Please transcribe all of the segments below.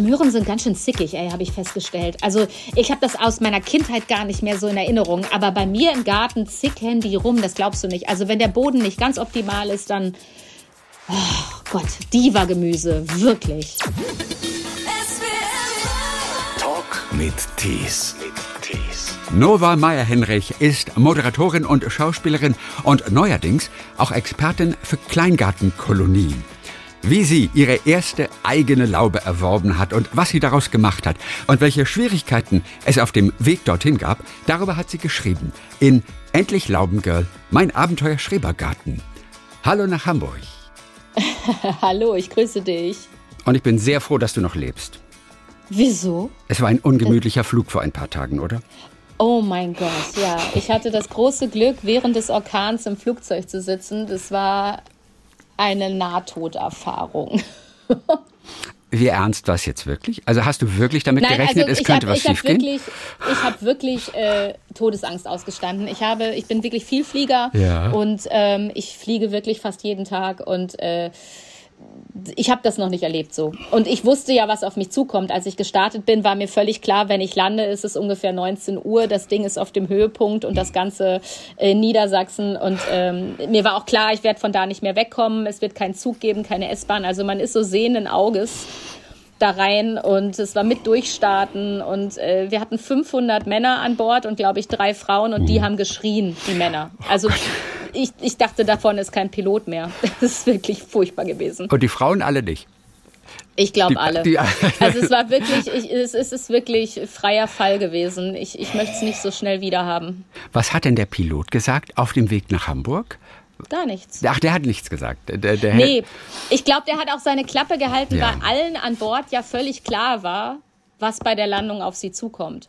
Möhren sind ganz schön zickig, ey, habe ich festgestellt. Also ich habe das aus meiner Kindheit gar nicht mehr so in Erinnerung. Aber bei mir im Garten zicken die rum, das glaubst du nicht. Also wenn der Boden nicht ganz optimal ist, dann... Oh Gott, Diva-Gemüse, wirklich. Talk mit Tees. Nova Meyer-Henrich ist Moderatorin und Schauspielerin und neuerdings auch Expertin für Kleingartenkolonien. Wie sie ihre erste eigene Laube erworben hat und was sie daraus gemacht hat und welche Schwierigkeiten es auf dem Weg dorthin gab, darüber hat sie geschrieben in Endlich Laubengirl, mein Abenteuer Schrebergarten. Hallo nach Hamburg. Hallo, ich grüße dich. Und ich bin sehr froh, dass du noch lebst. Wieso? Es war ein ungemütlicher Flug vor ein paar Tagen, oder? Oh mein Gott, ja. Ich hatte das große Glück, während des Orkans im Flugzeug zu sitzen. Das war eine Nahtoderfahrung. Wie ernst war es jetzt wirklich? Also hast du wirklich damit Nein, gerechnet, also es könnte hab, was schiefgehen? Wirklich, ich habe wirklich äh, Todesangst ausgestanden. Ich habe, ich bin wirklich Vielflieger Ja. und ähm, ich fliege wirklich fast jeden Tag und äh, ich habe das noch nicht erlebt so. Und ich wusste ja, was auf mich zukommt. Als ich gestartet bin, war mir völlig klar, wenn ich lande, ist es ungefähr 19 Uhr. Das Ding ist auf dem Höhepunkt und das Ganze in Niedersachsen. Und ähm, mir war auch klar, ich werde von da nicht mehr wegkommen. Es wird keinen Zug geben, keine S-Bahn. Also man ist so sehenden Auges da rein und es war mit Durchstarten und äh, wir hatten 500 Männer an Bord und glaube ich drei Frauen und die haben geschrien, die Männer. Also ich, ich dachte, davon ist kein Pilot mehr. Das ist wirklich furchtbar gewesen. Und die Frauen alle nicht. Ich glaube alle. die- also es war wirklich, ich, es, es ist wirklich freier Fall gewesen. Ich, ich möchte es nicht so schnell wieder haben. Was hat denn der Pilot gesagt auf dem Weg nach Hamburg? Gar nichts. Ach, der hat nichts gesagt. Der, der Nee, ich glaube, der hat auch seine Klappe gehalten, Ja. weil allen an Bord ja völlig klar war, was bei der Landung auf sie zukommt.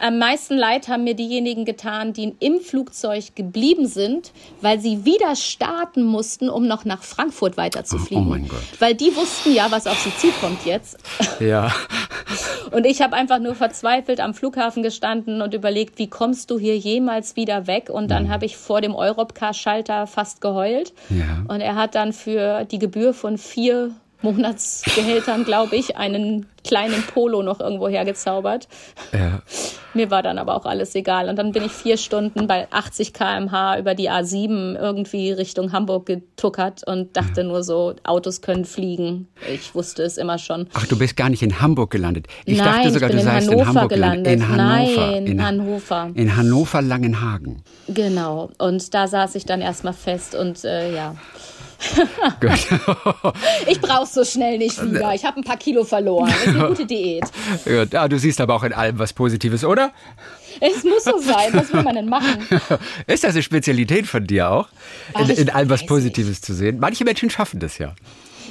Am meisten Leid haben mir diejenigen getan, die im Flugzeug geblieben sind, weil sie wieder starten mussten, um noch nach Frankfurt weiterzufliegen. Oh mein Gott. Weil die wussten ja, was auf sie zukommt jetzt. Ja. Und ich habe einfach nur verzweifelt am Flughafen gestanden und überlegt, wie kommst du hier jemals wieder weg? Und dann habe ich vor dem Europcar-Schalter fast geheult. Ja. Und er hat dann für die Gebühr von vier Monatsgehältern, glaube ich, einen kleinen Polo noch irgendwo hergezaubert. ja. Mir war dann aber auch alles egal. Und dann bin ich vier Stunden bei 80 km/h über die A7 irgendwie Richtung Hamburg getuckert und dachte nur so, Autos können fliegen. Ich wusste es immer schon. Ach, du bist gar nicht in Hamburg gelandet. Ich Nein, dachte sogar, ich bin du in seist Hannover in Hamburg gelandet. In Hannover. Nein, in Hannover. In Hannover Langenhagen. Genau. Und da saß ich dann erstmal fest und äh, ja. Gut. Ich brauch's so schnell nicht wieder. Ich habe ein paar Kilo verloren. Das ist eine gute Diät. Gut. Ja, du siehst aber auch in allem was Positives, oder? Es muss so sein. Was will man denn machen? Ist das eine Spezialität von dir auch? Ach, In, in allem was Positives zu sehen? Manche Menschen schaffen das ja.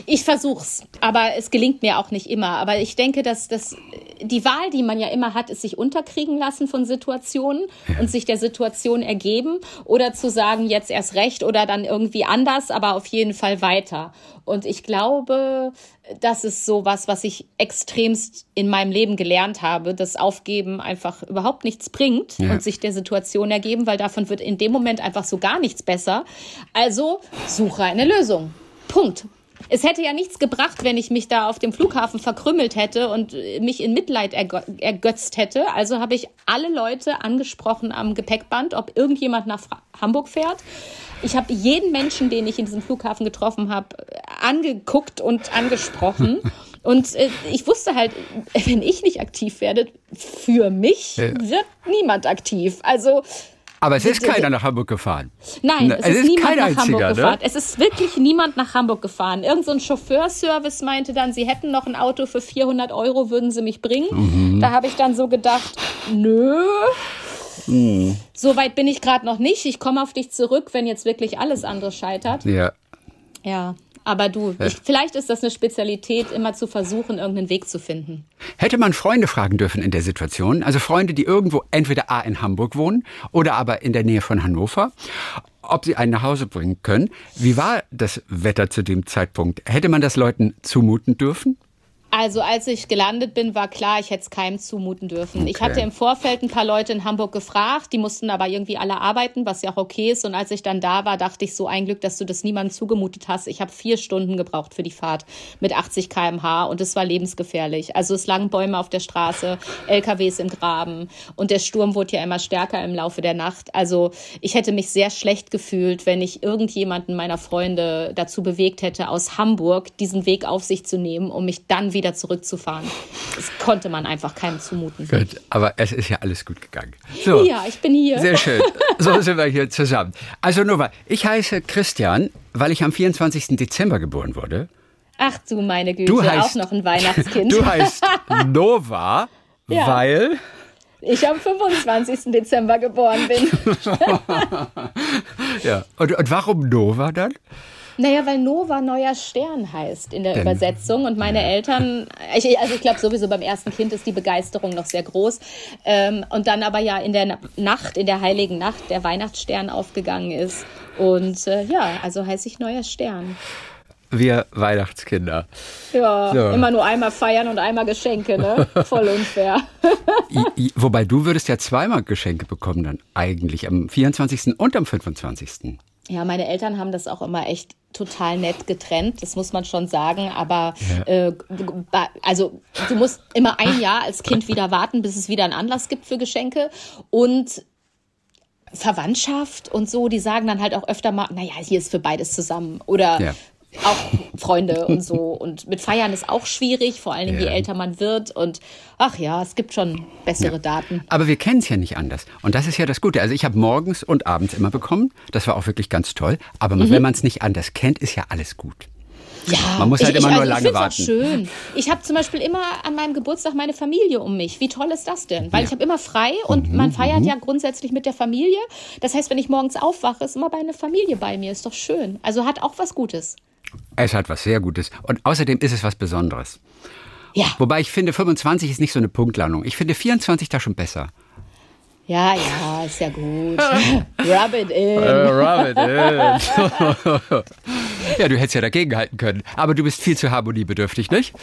Ich versuch's, aber es gelingt mir auch nicht immer. Aber ich denke, dass das die Wahl, die man ja immer hat, ist sich unterkriegen lassen von Situationen und sich der Situation ergeben oder zu sagen, jetzt erst recht oder dann irgendwie anders, aber auf jeden Fall weiter. Und ich glaube, das ist so was, was ich extremst in meinem Leben gelernt habe, dass Aufgeben einfach überhaupt nichts bringt Ja. und sich der Situation ergeben, weil davon wird in dem Moment einfach so gar nichts besser. Also suche eine Lösung. Punkt. Es hätte ja nichts gebracht, wenn ich mich da auf dem Flughafen verkrümmelt hätte und äh, mich in Mitleid ergö ergötzt hätte. Also habe ich alle Leute angesprochen am Gepäckband, ob irgendjemand nach Hamburg fährt. Ich habe jeden Menschen, den ich in diesem Flughafen getroffen habe, äh, angeguckt und angesprochen. Und äh, ich wusste halt, wenn ich nicht aktiv werde, für mich wird niemand aktiv. Also Aber es ist keiner nach Hamburg gefahren. Nein, Na, es ist, niemand kein nach einziger, Hamburg ne? gefahren. Es ist wirklich niemand nach Hamburg gefahren. Irgend so ein Chauffeurservice meinte dann, sie hätten noch ein Auto für 400 Euro, würden sie mich bringen. Mhm. Da habe ich dann so gedacht, nö. Mhm. So weit bin ich gerade noch nicht. Ich komme auf dich zurück, wenn jetzt wirklich alles andere scheitert. Ja. Ja, aber du, ich, vielleicht ist das eine Spezialität, immer zu versuchen, irgendeinen Weg zu finden. Hätte man Freunde fragen dürfen in der Situation, also Freunde, die irgendwo entweder A in Hamburg wohnen oder aber in der Nähe von Hannover, ob sie einen nach Hause bringen können. Wie war das Wetter zu dem Zeitpunkt? Hätte man das Leuten zumuten dürfen? Also als ich gelandet bin, war klar, ich hätte es keinem zumuten dürfen. Okay. Ich hatte im Vorfeld ein paar Leute in Hamburg gefragt, die mussten aber irgendwie alle arbeiten, was ja auch okay ist. Und als ich dann da war, dachte ich so ein Glück, dass du das niemandem zugemutet hast. Ich habe vier Stunden gebraucht für die Fahrt mit 80 km/h und es war lebensgefährlich. Also es lagen Bäume auf der Straße, LKWs im Graben und der Sturm wurde ja immer stärker im Laufe der Nacht. Also ich hätte mich sehr schlecht gefühlt, wenn ich irgendjemanden meiner Freunde dazu bewegt hätte, aus Hamburg diesen Weg auf sich zu nehmen, um mich dann wieder wieder zurückzufahren. Das konnte man einfach keinem zumuten. Gut, aber es ist ja alles gut gegangen. So, ja, ich bin hier. Sehr schön. So sind wir hier zusammen. Also Nova, ich heiße Christian, weil ich am 24. Dezember geboren wurde. Ach du meine Güte, du heißt, auch noch ein Weihnachtskind. Du heißt Nova, ja. weil ich am 25. Dezember geboren bin. ja. Und, und warum Nova dann? Naja, weil Nova neuer Stern heißt in der Denn, Übersetzung. Und meine ja. Eltern, ich, also ich glaube sowieso beim ersten Kind ist die Begeisterung noch sehr groß. Ähm, und dann aber ja in der Nacht, in der heiligen Nacht, der Weihnachtsstern aufgegangen ist. Und äh, ja, also heiße ich neuer Stern. Wir Weihnachtskinder. Ja, so. immer nur einmal feiern und einmal Geschenke, ne? Voll unfair. I, I, wobei du würdest ja zweimal Geschenke bekommen dann eigentlich, am 24. und am 25. Ja, meine Eltern haben das auch immer echt total nett getrennt, das muss man schon sagen. Aber ja. äh, also du musst immer ein Jahr als Kind wieder warten, bis es wieder einen Anlass gibt für Geschenke. Und Verwandtschaft und so, die sagen dann halt auch öfter mal, naja, hier ist für beides zusammen. Oder ja auch Freunde und so. Und mit Feiern ist auch schwierig, vor allem ja. je älter man wird. Und ach ja, es gibt schon bessere ja. Daten. Aber wir kennen es ja nicht anders. Und das ist ja das Gute. Also ich habe morgens und abends immer bekommen. Das war auch wirklich ganz toll. Aber mhm. wenn man es nicht anders kennt, ist ja alles gut. Ja, man muss halt ich, immer ich, nur also lange warten. Auch schön. Ich habe zum Beispiel immer an meinem Geburtstag meine Familie um mich. Wie toll ist das denn? Weil ja. ich habe immer frei und mhm, man feiert mhm. ja grundsätzlich mit der Familie. Das heißt, wenn ich morgens aufwache, ist immer meine Familie bei mir. Ist doch schön. Also hat auch was Gutes. Es hat was sehr Gutes. Und außerdem ist es was Besonderes. Ja. Wobei ich finde, 25 ist nicht so eine Punktlandung. Ich finde 24 da schon besser. Ja, ja, ist ja gut. rub it in. Uh, rub it in. ja, du hättest ja dagegen halten können. Aber du bist viel zu harmoniebedürftig, nicht?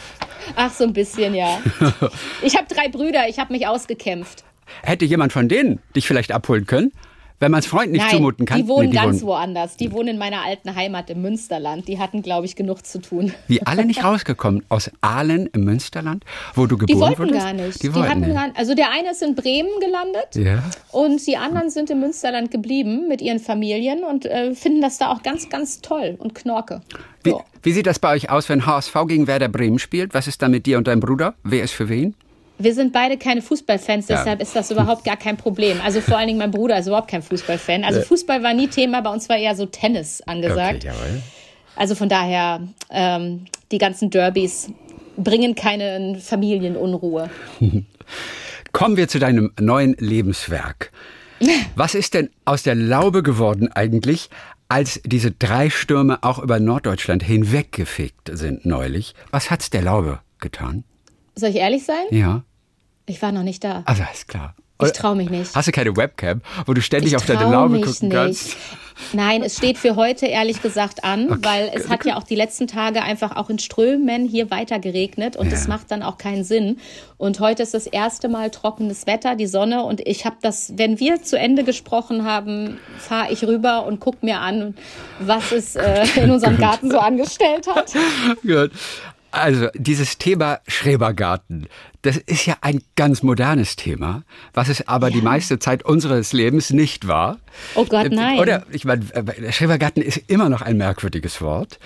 Ach, so ein bisschen, ja. Ich habe drei Brüder, ich habe mich ausgekämpft. Hätte jemand von denen dich vielleicht abholen können? Wenn man es Freunden nicht Nein, zumuten kann. Die wohnen nee, die ganz wohnen. woanders. Die wohnen in meiner alten Heimat im Münsterland. Die hatten, glaube ich, genug zu tun. Wie alle nicht rausgekommen aus Aalen im Münsterland, wo du geboren wurdest? Die wollten wurdest? gar nicht. Die, die hatten nicht. Gar, also der eine ist in Bremen gelandet ja. und die anderen sind im Münsterland geblieben mit ihren Familien und äh, finden das da auch ganz, ganz toll und knorke. Wie, wie sieht das bei euch aus, wenn HSV gegen Werder Bremen spielt? Was ist da mit dir und deinem Bruder? Wer ist für wen? Wir sind beide keine Fußballfans, deshalb ja. ist das überhaupt gar kein Problem. Also vor allen Dingen mein Bruder ist überhaupt kein Fußballfan. Also Fußball war nie Thema, bei uns war eher so Tennis angesagt. Okay, also von daher, ähm, die ganzen Derbys bringen keine Familienunruhe. Kommen wir zu deinem neuen Lebenswerk. Was ist denn aus der Laube geworden eigentlich, als diese drei Stürme auch über Norddeutschland hinweggefegt sind neulich? Was hat's der Laube getan? Soll ich ehrlich sein? Ja. Ich war noch nicht da. Also, ist klar. Ich traue mich nicht. Hast du keine Webcam, wo du ständig ich auf deine Laube gucken nicht. kannst? Nein, es steht für heute ehrlich gesagt an, okay. weil es hat ja auch die letzten Tage einfach auch in Strömen hier weiter geregnet und es ja. macht dann auch keinen Sinn. Und heute ist das erste Mal trockenes Wetter, die Sonne und ich habe das, wenn wir zu Ende gesprochen haben, fahre ich rüber und gucke mir an, was es äh, in unserem Garten so angestellt hat. Gut. Also dieses Thema Schrebergarten, das ist ja ein ganz modernes Thema, was es aber ja. die meiste Zeit unseres Lebens nicht war. Oh Gott, äh, nein. Oder ich meine, äh, Schrebergarten ist immer noch ein merkwürdiges Wort.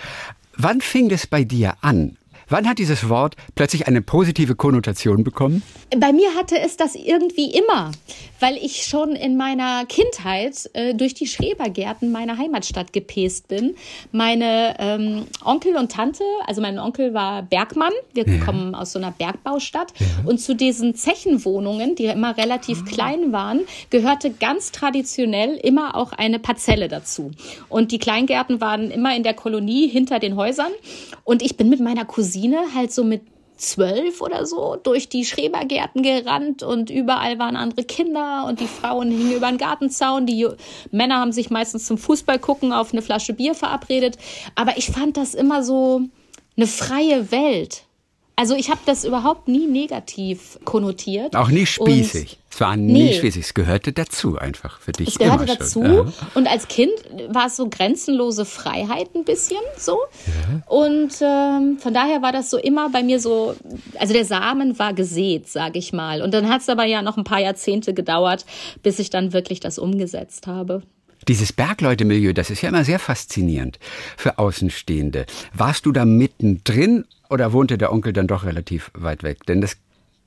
Wann fing es bei dir an? Wann hat dieses Wort plötzlich eine positive Konnotation bekommen? Bei mir hatte es das irgendwie immer, weil ich schon in meiner Kindheit äh, durch die Schrebergärten meiner Heimatstadt gepäst bin. Meine ähm, Onkel und Tante, also mein Onkel war Bergmann, wir ja. kommen aus so einer Bergbaustadt ja. und zu diesen Zechenwohnungen, die immer relativ ah. klein waren, gehörte ganz traditionell immer auch eine Parzelle dazu. Und die Kleingärten waren immer in der Kolonie hinter den Häusern und ich bin mit meiner Cousine Cousine halt so mit zwölf oder so durch die Schrebergärten gerannt und überall waren andere Kinder und die Frauen hingen über den Gartenzaun. Die Männer haben sich meistens zum Fußball gucken auf eine Flasche Bier verabredet. Aber ich fand das immer so eine freie Welt. Also ich habe das überhaupt nie negativ konnotiert. Auch nie spießig. es war nie nee. spießig. Es gehörte dazu einfach für dich. Es gehörte dazu. Ja. Und als Kind war es so grenzenlose Freiheit ein bisschen so. Ja. Und ähm, von daher war das so immer bei mir so, also der Samen war gesät, sage ich mal. Und dann hat es aber ja noch ein paar Jahrzehnte gedauert, bis ich dann wirklich das umgesetzt habe. Dieses Bergleute-Milieu, das ist ja immer sehr faszinierend für Außenstehende. Warst du da mittendrin oder wohnte der Onkel dann doch relativ weit weg? Denn das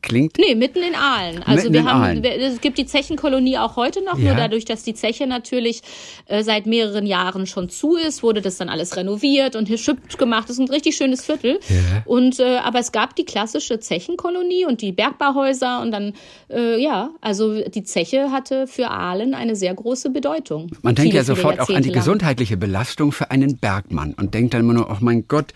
klingt. Nee, mitten in Aalen. Also wir haben, Aalen. es gibt die Zechenkolonie auch heute noch, ja. nur dadurch, dass die Zeche natürlich äh, seit mehreren Jahren schon zu ist, wurde das dann alles renoviert und hier schüpft gemacht. Das ist ein richtig schönes Viertel. Ja. Und äh, aber es gab die klassische Zechenkolonie und die Bergbauhäuser und dann äh, ja, also die Zeche hatte für Aalen eine sehr große Bedeutung. Man denkt viele, ja sofort auch an die gesundheitliche Belastung für einen Bergmann und denkt dann immer nur, oh mein Gott,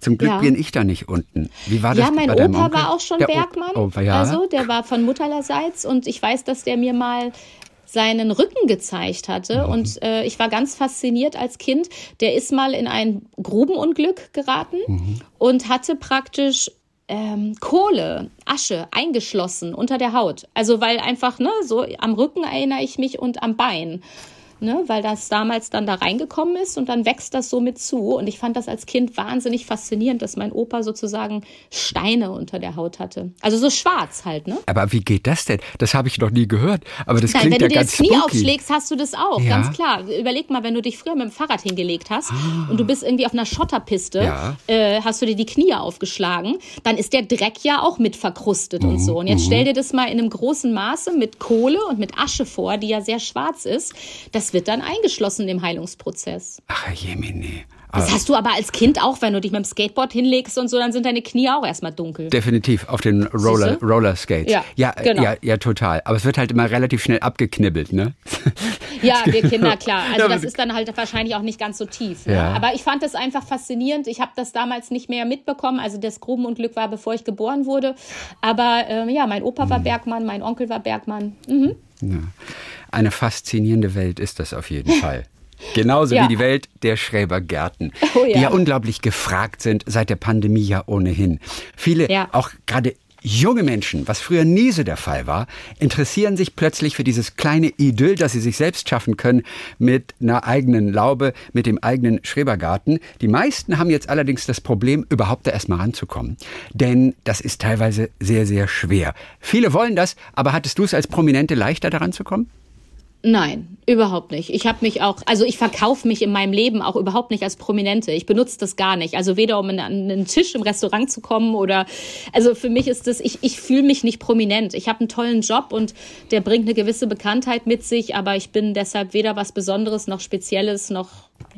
zum Glück ja. bin ich da nicht unten. Wie war das? Ja, mein Opa war auch schon der Bergmann. O ja. Also der war von Mutterlerseits und ich weiß, dass der mir mal seinen Rücken gezeigt hatte. Mhm. Und äh, ich war ganz fasziniert als Kind. Der ist mal in ein Grubenunglück geraten mhm. und hatte praktisch ähm, Kohle, Asche eingeschlossen unter der Haut. Also weil einfach, ne, so am Rücken erinnere ich mich und am Bein ne, weil das damals dann da reingekommen ist und dann wächst das so mit zu. Und ich fand das als Kind wahnsinnig faszinierend, dass mein Opa sozusagen Steine unter der Haut hatte. Also so schwarz halt, ne? Aber wie geht das denn? Das habe ich noch nie gehört. Aber das Nein, klingt ja ganz Wenn du dir das Knie aufschlägst, hast du das auch, ja. ganz klar. Überleg mal, wenn du dich früher mit dem Fahrrad hingelegt hast ah. und du bist irgendwie auf einer Schotterpiste, ja. äh, hast du dir die Knie aufgeschlagen, dann ist der Dreck ja auch mit verkrustet mhm. und so. Und jetzt mhm. stell dir das mal in einem großen Maße mit Kohle und mit Asche vor, die ja sehr schwarz ist. Das wird dann eingeschlossen im Heilungsprozess. Ach, Jemine. Das hast du aber als Kind auch, wenn du dich mit dem Skateboard hinlegst und so, dann sind deine Knie auch erstmal dunkel. Definitiv, auf den Roller, Roller Skates. Ja, ja, genau. ja, ja, total. Aber es wird halt immer relativ schnell abgeknibbelt, ne? Ja, wir Kinder, klar. Also das ist dann halt wahrscheinlich auch nicht ganz so tief. Ne? Ja. Aber ich fand das einfach faszinierend. Ich habe das damals nicht mehr mitbekommen. Also das Grubenunglück war, bevor ich geboren wurde. Aber ähm, ja, mein Opa war mhm. Bergmann, mein Onkel war Bergmann. Mhm. Ja eine faszinierende Welt ist das auf jeden Fall. Genauso ja. wie die Welt der Schrebergärten, oh, ja. die ja unglaublich gefragt sind seit der Pandemie ja ohnehin. Viele, ja. auch gerade junge Menschen, was früher nie so der Fall war, interessieren sich plötzlich für dieses kleine Idyll, das sie sich selbst schaffen können mit einer eigenen Laube, mit dem eigenen Schrebergarten. Die meisten haben jetzt allerdings das Problem, überhaupt da erstmal ranzukommen. Denn das ist teilweise sehr, sehr schwer. Viele wollen das, aber hattest du es als Prominente leichter daran zu kommen? Nein, überhaupt nicht. Ich habe mich auch, also ich verkaufe mich in meinem Leben auch überhaupt nicht als Prominente. Ich benutze das gar nicht. Also weder um an einen Tisch im Restaurant zu kommen oder, also für mich ist das, ich, ich fühle mich nicht prominent. Ich habe einen tollen Job und der bringt eine gewisse Bekanntheit mit sich, aber ich bin deshalb weder was Besonderes noch Spezielles noch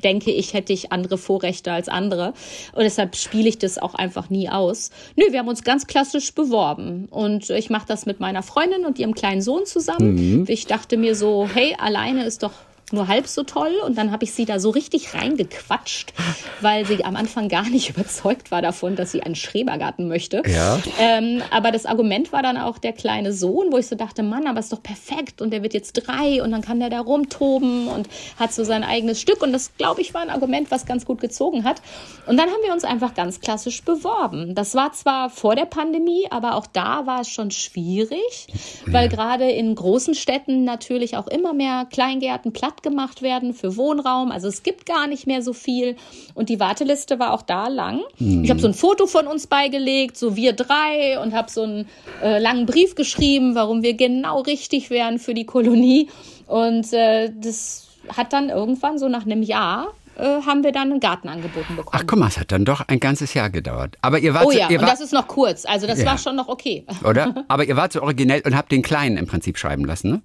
denke ich, hätte ich andere Vorrechte als andere. Und deshalb spiele ich das auch einfach nie aus. Nö, wir haben uns ganz klassisch beworben. Und ich mache das mit meiner Freundin und ihrem kleinen Sohn zusammen. Mhm. Ich dachte mir so, hey, alleine ist doch nur halb so toll. Und dann habe ich sie da so richtig reingequatscht, weil sie am Anfang gar nicht überzeugt war davon, dass sie einen Schrebergarten möchte. Ja. Ähm, aber das Argument war dann auch der kleine Sohn, wo ich so dachte, Mann, aber ist doch perfekt und der wird jetzt drei und dann kann der da rumtoben und hat so sein eigenes Stück. Und das, glaube ich, war ein Argument, was ganz gut gezogen hat. Und dann haben wir uns einfach ganz klassisch beworben. Das war zwar vor der Pandemie, aber auch da war es schon schwierig, weil gerade in großen Städten natürlich auch immer mehr Kleingärten, Platz platt gemacht werden für Wohnraum. Also es gibt gar nicht mehr so viel. Und die Warteliste war auch da lang. Mhm. Ich habe so ein Foto von uns beigelegt, so wir drei, und habe so einen äh, langen Brief geschrieben, warum wir genau richtig wären für die Kolonie. Und äh, das hat dann irgendwann so nach einem Jahr äh, haben wir dann einen Garten angeboten bekommen. Ach guck mal, es hat dann doch ein ganzes Jahr gedauert. Aber ihr wart oh ja, ihr und das ist noch kurz. Also das ja. war schon noch okay. Oder? Aber ihr wart so originell und habt den Kleinen im Prinzip schreiben lassen, ne?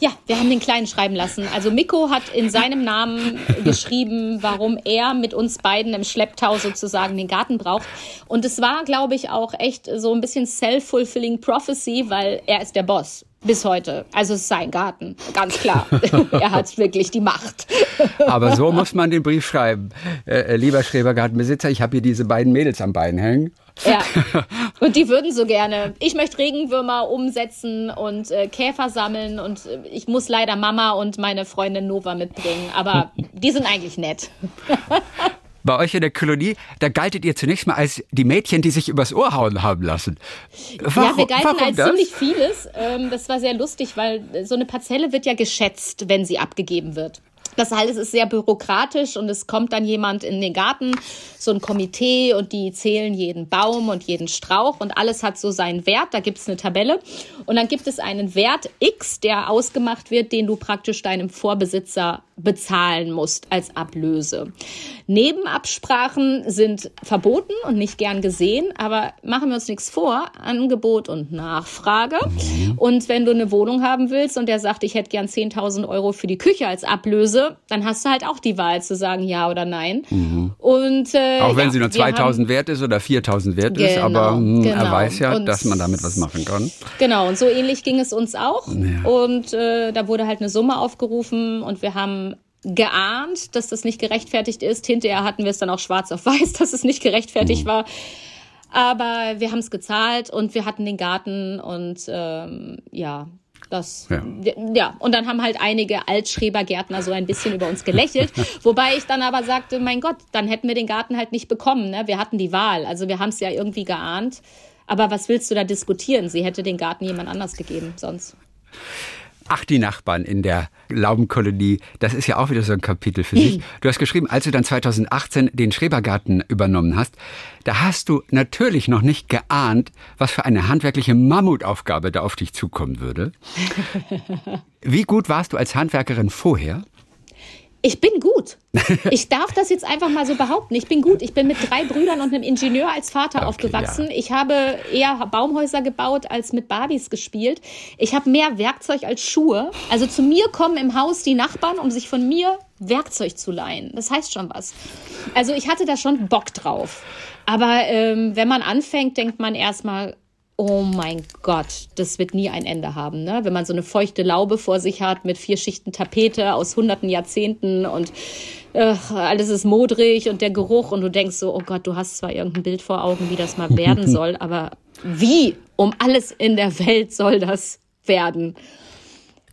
Ja, wir haben den Kleinen schreiben lassen. Also Miko hat in seinem Namen geschrieben, warum er mit uns beiden im Schlepptau sozusagen den Garten braucht. Und es war, glaube ich, auch echt so ein bisschen self-fulfilling prophecy, weil er ist der Boss. Bis heute. Also es ist sein Garten, ganz klar. er hat wirklich die Macht. Aber so muss man den Brief schreiben. Äh, äh lieber Schrebergartenbesitzer, ich habe hier diese beiden Mädels am Bein hängen. Ja, und die würden so gerne. Ich möchte Regenwürmer umsetzen und äh, Käfer sammeln und äh, ich muss leider Mama und meine Freundin Nova mitbringen, aber die sind eigentlich nett. bei euch in der Kolonie, da galtet ihr zunächst mal als die Mädchen, die sich übers Ohr hauen haben lassen. Warum, ja, wir galten als das? ziemlich vieles. Ähm, das war sehr lustig, weil so eine Parzelle wird ja geschätzt, wenn sie abgegeben wird. Das alles ist sehr bürokratisch und es kommt dann jemand in den Garten, so ein Komitee und die zählen jeden Baum und jeden Strauch und alles hat so seinen Wert. Da gibt es eine Tabelle und dann gibt es einen Wert X, der ausgemacht wird, den du praktisch deinem Vorbesitzer bezahlen musst als Ablöse. Nebenabsprachen sind verboten und nicht gern gesehen, aber machen wir uns nichts vor, Angebot und Nachfrage. Mhm. Und wenn du eine Wohnung haben willst und der sagt, ich hätte gern 10.000 Euro für die Küche als Ablöse, dann hast du halt auch die Wahl zu sagen ja oder nein. Mhm. Und äh, auch wenn ja, sie nur 2.000 wert ist oder 4.000 wert genau, ist, aber mh, hm, genau. er weiß ja, und, dass man damit was machen kann. Genau, und so ähnlich ging es uns auch. Ja. Und äh, da wurde halt eine Summe aufgerufen und wir haben geahnt, dass das nicht gerechtfertigt ist. Hinterher hatten wir es dann auch schwarz auf weiß, dass es nicht gerechtfertigt mhm. war. Aber wir haben es gezahlt und wir hatten den Garten und ähm, ja, das, ja. ja. und dann haben halt einige Altschrebergärtner so ein bisschen über uns gelächelt. Wobei ich dann aber sagte, mein Gott, dann hätten wir den Garten halt nicht bekommen. Ne? Wir hatten die Wahl. Also wir haben es ja irgendwie geahnt. Aber was willst du da diskutieren? Sie hätte den Garten jemand anders gegeben sonst. Ach, die Nachbarn in der Laubenkolonie, das ist ja auch wieder so ein Kapitel für sich. Du hast geschrieben, als du dann 2018 den Schrebergarten übernommen hast, da hast du natürlich noch nicht geahnt, was für eine handwerkliche Mammutaufgabe da auf dich zukommen würde. Wie gut warst du als Handwerkerin vorher? Ich bin gut. Ich darf das jetzt einfach mal so behaupten. Ich bin gut. Ich bin mit drei Brüdern und einem Ingenieur als Vater okay, aufgewachsen. Ja. Ich habe eher Baumhäuser gebaut als mit Barbies gespielt. Ich habe mehr Werkzeug als Schuhe. Also zu mir kommen im Haus die Nachbarn, um sich von mir Werkzeug zu leihen. Das heißt schon was. Also ich hatte da schon Bock drauf. Aber ähm, wenn man anfängt, denkt man erstmal, oh mein Gott, das wird nie ein Ende haben. Ne? Wenn man so eine feuchte Laube vor sich hat mit vier Schichten Tapete aus hunderten Jahrzehnten und äh, alles ist modrig und der Geruch und du denkst so, oh Gott, du hast zwar irgendein Bild vor Augen, wie das mal werden soll, aber wie um alles in der Welt soll das werden?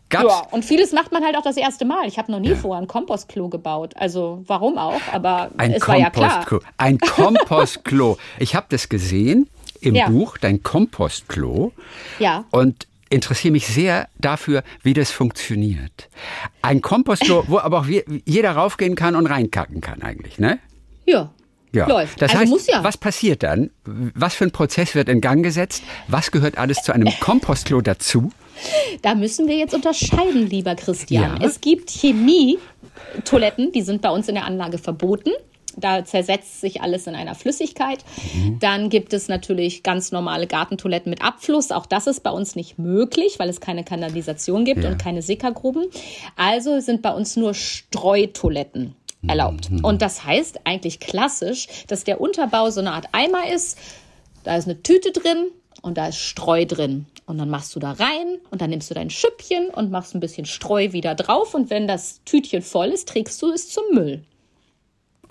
Gab's? Ja, und vieles macht man halt auch das erste Mal. Ich habe noch nie ja. vorher ein Kompostklo gebaut. Also warum auch? Aber ein es war ja klar. Ein Kompostklo. Ich habe das gesehen im ja. Buch, dein Kompostklo. Ja. Und interessiere mich sehr dafür, wie das funktioniert. Ein Kompostklo, wo aber auch jeder raufgehen kann und reinkacken kann eigentlich, ne? Ja. Ja. Läuft. Das also heißt, ja. was passiert dann? Was für ein Prozess wird in Gang gesetzt? Was gehört alles zu einem Kompostklo dazu? Da müssen wir jetzt unterscheiden, lieber Christian. Ja. Es gibt Chemie-Toiletten, die sind bei uns in der Anlage verboten. Da zersetzt sich alles in einer Flüssigkeit. Mhm. Dann gibt es natürlich ganz normale Gartentoiletten mit Abfluss. Auch das ist bei uns nicht möglich, weil es keine Kanalisation gibt ja. und keine Sickergruben. Also sind bei uns nur Streutoiletten erlaubt. Mhm. Und das heißt eigentlich klassisch, dass der Unterbau so eine Art Eimer ist. Da ist eine Tüte drin und da ist Streu drin. Und dann machst du da rein und dann nimmst du dein Schüppchen und machst ein bisschen Streu wieder drauf. Und wenn das Tütchen voll ist, trägst du es zum Müll.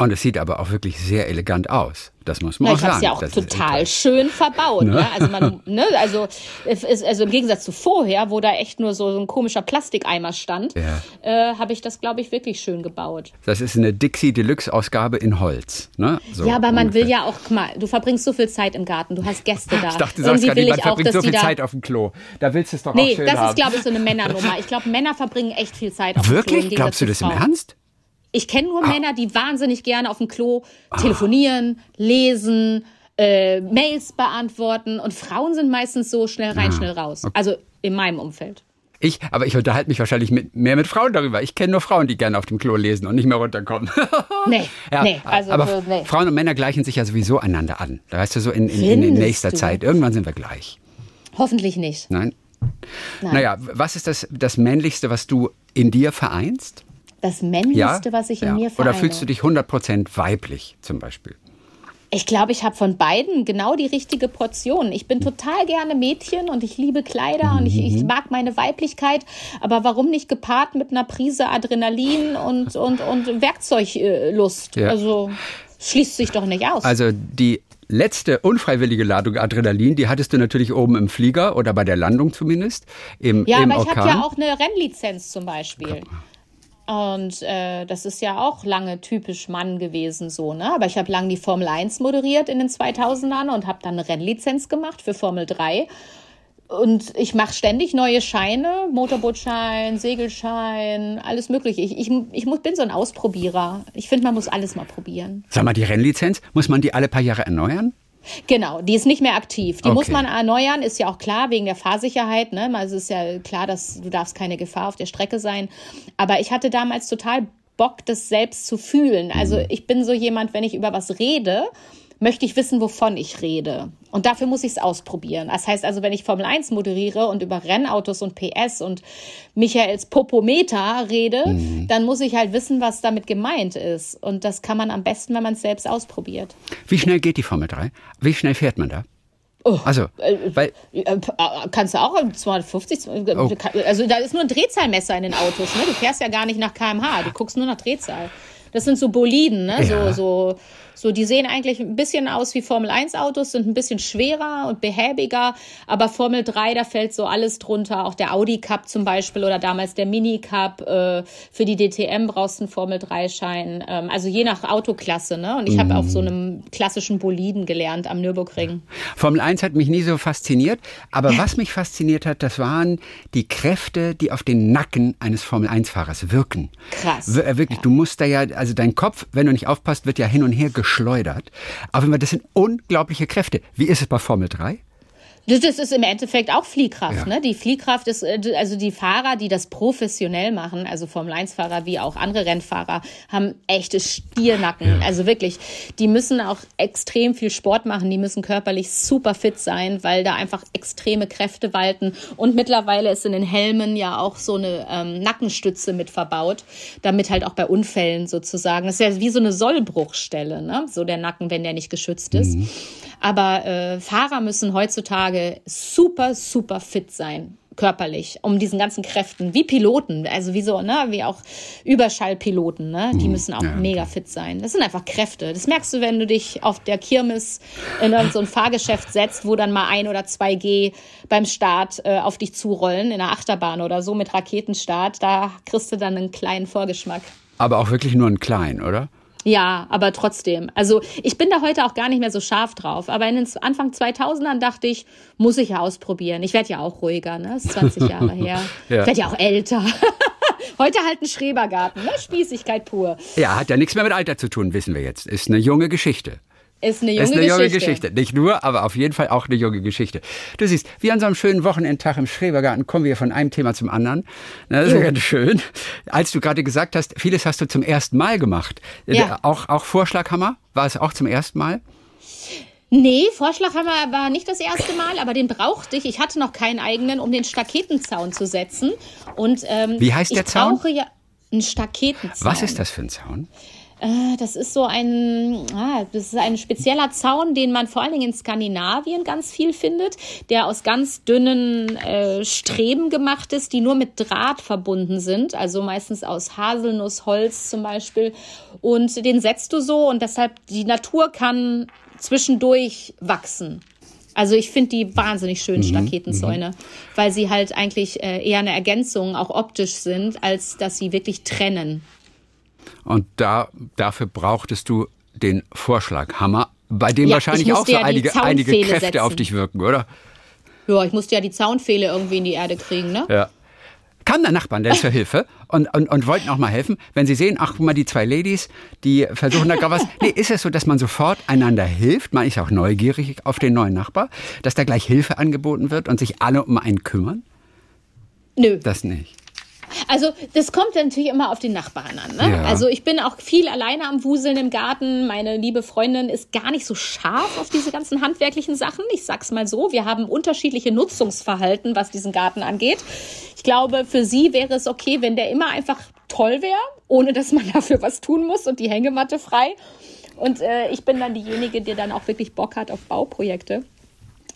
Und es sieht aber auch wirklich sehr elegant aus. Das muss man Na, auch sagen. Ich habe es ja auch total schön verbaut. Ne? Ja? Also, man, ne? also, ist, also im Gegensatz zu vorher, wo da echt nur so, so ein komischer Plastikeimer stand, ja. äh, habe ich das, glaube ich, wirklich schön gebaut. Das ist eine Dixie Deluxe Ausgabe in Holz. Ne? So ja, aber man ungefähr. will ja auch, mal, du verbringst so viel Zeit im Garten, du hast Gäste da. Ich dachte, du sagst gerade, man verbringt so viel Zeit auf dem Klo. Da willst du es doch nee, auch schön haben. Nee, das ist, glaube ich, so eine Männernummer. Ich glaube, Männer verbringen echt viel Zeit auf dem Klo. Wirklich? Glaubst du das im Ernst? Ich kenne nur ah. Männer, die wahnsinnig gerne auf dem Klo ah. telefonieren, lesen, äh, Mails beantworten und Frauen sind meistens so schnell rein, ja. schnell raus. Okay. Also in meinem Umfeld. Ich, aber ich unterhalte mich wahrscheinlich mit, mehr mit Frauen darüber. Ich kenne nur Frauen, die gerne auf dem Klo lesen und nicht mehr runterkommen. nee, ja, nee, also aber nee. Frauen und Männer gleichen sich ja sowieso einander an. Da weißt du so in, in, in nächster du? Zeit. Irgendwann sind wir gleich. Hoffentlich nicht. Nein? Nein. Naja, was ist das, das Männlichste, was du in dir vereinst? Das Männlichste, ja? was ich in ja. mir vereine. Oder fühlst du dich 100% weiblich zum Beispiel? Ich glaube, ich habe von beiden genau die richtige Portion. Ich bin total gerne Mädchen und ich liebe Kleider und ich, ich, mhm. mag meine Weiblichkeit. Aber warum nicht gepaart mit einer Prise Adrenalin und, und, und Werkzeuglust? Ja. Also schließt sich doch nicht aus. Also die letzte unfreiwillige Ladung Adrenalin, die hattest du natürlich oben im Flieger oder bei der Landung zumindest. Im, ja, im aber Orkan. ich habe ja auch eine Rennlizenz zum Beispiel. Und äh, das ist ja auch lange typisch Mann gewesen, so, ne? Aber ich habe lange die Formel 1 moderiert in den 2000ern und habe dann eine Rennlizenz gemacht für Formel 3. Und ich mache ständig neue Scheine, Motorbootschein, Segelschein, alles mögliche. Ich, ich, ich muss, bin so ein Ausprobierer. Ich finde, man muss alles mal probieren. Sag mal, die Rennlizenz, muss man die alle paar Jahre erneuern? Genau, die ist nicht mehr aktiv. Die okay. muss man erneuern, ist ja auch klar wegen der Fahrsicherheit. Ne? Also es ist ja klar, dass du darfst keine Gefahr auf der Strecke sein. Aber ich hatte damals total Bock, das selbst zu fühlen. Also mhm. ich bin so jemand, wenn ich über was rede, möchte ich wissen, wovon ich rede. Und dafür muss ich es ausprobieren. Das heißt also, wenn ich Formel 1 moderiere und über Rennautos und PS und Michaels Popometer rede, mhm. dann muss ich halt wissen, was damit gemeint ist. Und das kann man am besten, wenn man es selbst ausprobiert. Wie schnell geht die Formel 3? Wie schnell fährt man da? Oh, also, äh, weil, äh, äh, kannst du auch 250, oh. also da ist nur ein Drehzahlmesser in den Autos, ne? Du fährst ja gar nicht nach kmh, du guckst nur nach Drehzahl. Das sind so Boliden, ne? Ja. So, so so, die sehen eigentlich ein bisschen aus wie Formel 1 Autos, sind ein bisschen schwerer und behäbiger, aber Formel 3, da fällt so alles drunter. Auch der Audi Cup zum Beispiel oder damals der Mini Cup. Äh, für die DTM brauchst du einen Formel 3 Schein. Ähm, also je nach Autoklasse, ne? Und ich habe auf so mhm. einem klassischen Boliden gelernt am Nürburgring. Formel 1 hat mich nie so fasziniert, aber was mich fasziniert hat, das waren die Kräfte, die auf den Nacken eines Formel 1 Fahrers wirken. Krass. Wir, äh, wirklich, ja. du musst da ja, also dein Kopf, wenn du nicht aufpasst, wird ja hin und her geschleudert. Aber das sind unglaubliche Kräfte. Wie ist es bei Formel 3? Das ist im Endeffekt auch Fliehkraft. Ja. Ne? Die Fliehkraft ist, äh, also die Fahrer, die das professionell machen, also Formel-1-Fahrer wie auch andere Rennfahrer, haben echte Stiernacken. Ja. Also wirklich, die müssen auch extrem viel Sport machen, die müssen körperlich super fit sein, weil da einfach extreme Kräfte walten. Und mittlerweile ist in den Helmen ja auch so eine ähm, Nackenstütze mit verbaut, damit halt auch bei Unfällen sozusagen, das ist ja wie so eine Sollbruchstelle, ne? so der Nacken, wenn der nicht geschützt ist. Mhm. Aber äh, Fahrer müssen heutzutage super, super fit sein körperlich, um diesen ganzen Kräften, wie Piloten, also wie so, ne, wie auch Überschallpiloten, ne, die mhm. müssen auch ja, mega fit sein. Das sind einfach Kräfte. Das merkst du, wenn du dich auf der Kirmes in so ein Fahrgeschäft setzt, wo dann mal ein oder zwei G beim Start äh, auf dich zurollen, in der Achterbahn oder so mit Raketenstart, da kriegst du dann einen kleinen Vorgeschmack. Aber auch wirklich nur einen kleinen, oder? Ja, aber trotzdem. Also ich bin da heute auch gar nicht mehr so scharf drauf. Aber in den Anfang 2000ern dachte ich, muss ich ja ausprobieren. Ich werde ja auch ruhiger, ne? Das ist 20 Jahre her. ja. Ich werde ja auch älter. heute halt ein Schrebergarten, ne? Spießigkeit pur. Ja, hat ja nichts mehr mit Alter zu tun, wissen wir jetzt. Ist eine junge Geschichte. Ist eine junge, ist eine junge Geschichte. Geschichte. Nicht nur, aber auf jeden Fall auch eine junge Geschichte. Du siehst, wie an so einem schönen Wochenendtag im Schrebergarten kommen wir von einem Thema zum anderen. das ist ja ganz schön. Als du gerade gesagt hast, vieles hast du zum ersten Mal gemacht. Ja. Auch, auch Vorschlaghammer? War es auch zum ersten Mal? Nee, Vorschlaghammer war nicht das erste Mal, aber den brauchte ich. Ich hatte noch keinen eigenen, um den Staketenzaun zu setzen. Und, ähm, Wie heißt der Zaun? Ich brauche ja einen Staketenzaun. Was ist das für ein Zaun? Äh, das ist so ein, ah, das ist ein spezieller Zaun, den man vor allen Dingen in Skandinavien ganz viel findet, der aus ganz dünnen äh, Streben gemacht ist, die nur mit Draht verbunden sind, also meistens aus Haselnussholz zum Beispiel. Und den setzt du so und deshalb die Natur kann zwischendurch wachsen. Also ich finde die wahnsinnig schönen mhm, Staketenzäune, mhm. weil sie halt eigentlich äh, eher eine Ergänzung, auch optisch sind, als dass sie wirklich trennen. Und da, dafür brauchtest du den Vorschlaghammer, bei dem ja, wahrscheinlich auch so ja einige, einige Kräfte setzen. auf dich wirken, oder? Ja, ich musste ja die Zaunpfähle irgendwie in die Erde kriegen, ne? Ja. Kam der Nachbarn denn zur Hilfe und, und, und wollten auch mal helfen, wenn sie sehen, ach guck mal, die zwei Ladies, die versuchen da gerade was. Nee, ist es so, dass man sofort einander hilft? Man ist auch neugierig auf den neuen Nachbar, dass da gleich Hilfe angeboten wird und sich alle um einen kümmern? Nö. Das nicht. Also das kommt natürlich immer auf den Nachbarn an. Ne? Ja. Also ich bin auch viel alleine am Wuseln im Garten. Meine liebe Freundin ist gar nicht so scharf auf diese ganzen handwerklichen Sachen. Ich sag's mal so. Wir haben unterschiedliche Nutzungsverhalten, was diesen Garten angeht. Ich glaube, für sie wäre es okay, wenn der immer einfach toll wäre, ohne dass man dafür was tun muss und die Hängematte frei. Und äh, ich bin dann diejenige, die dann auch wirklich Bock hat auf Bauprojekte.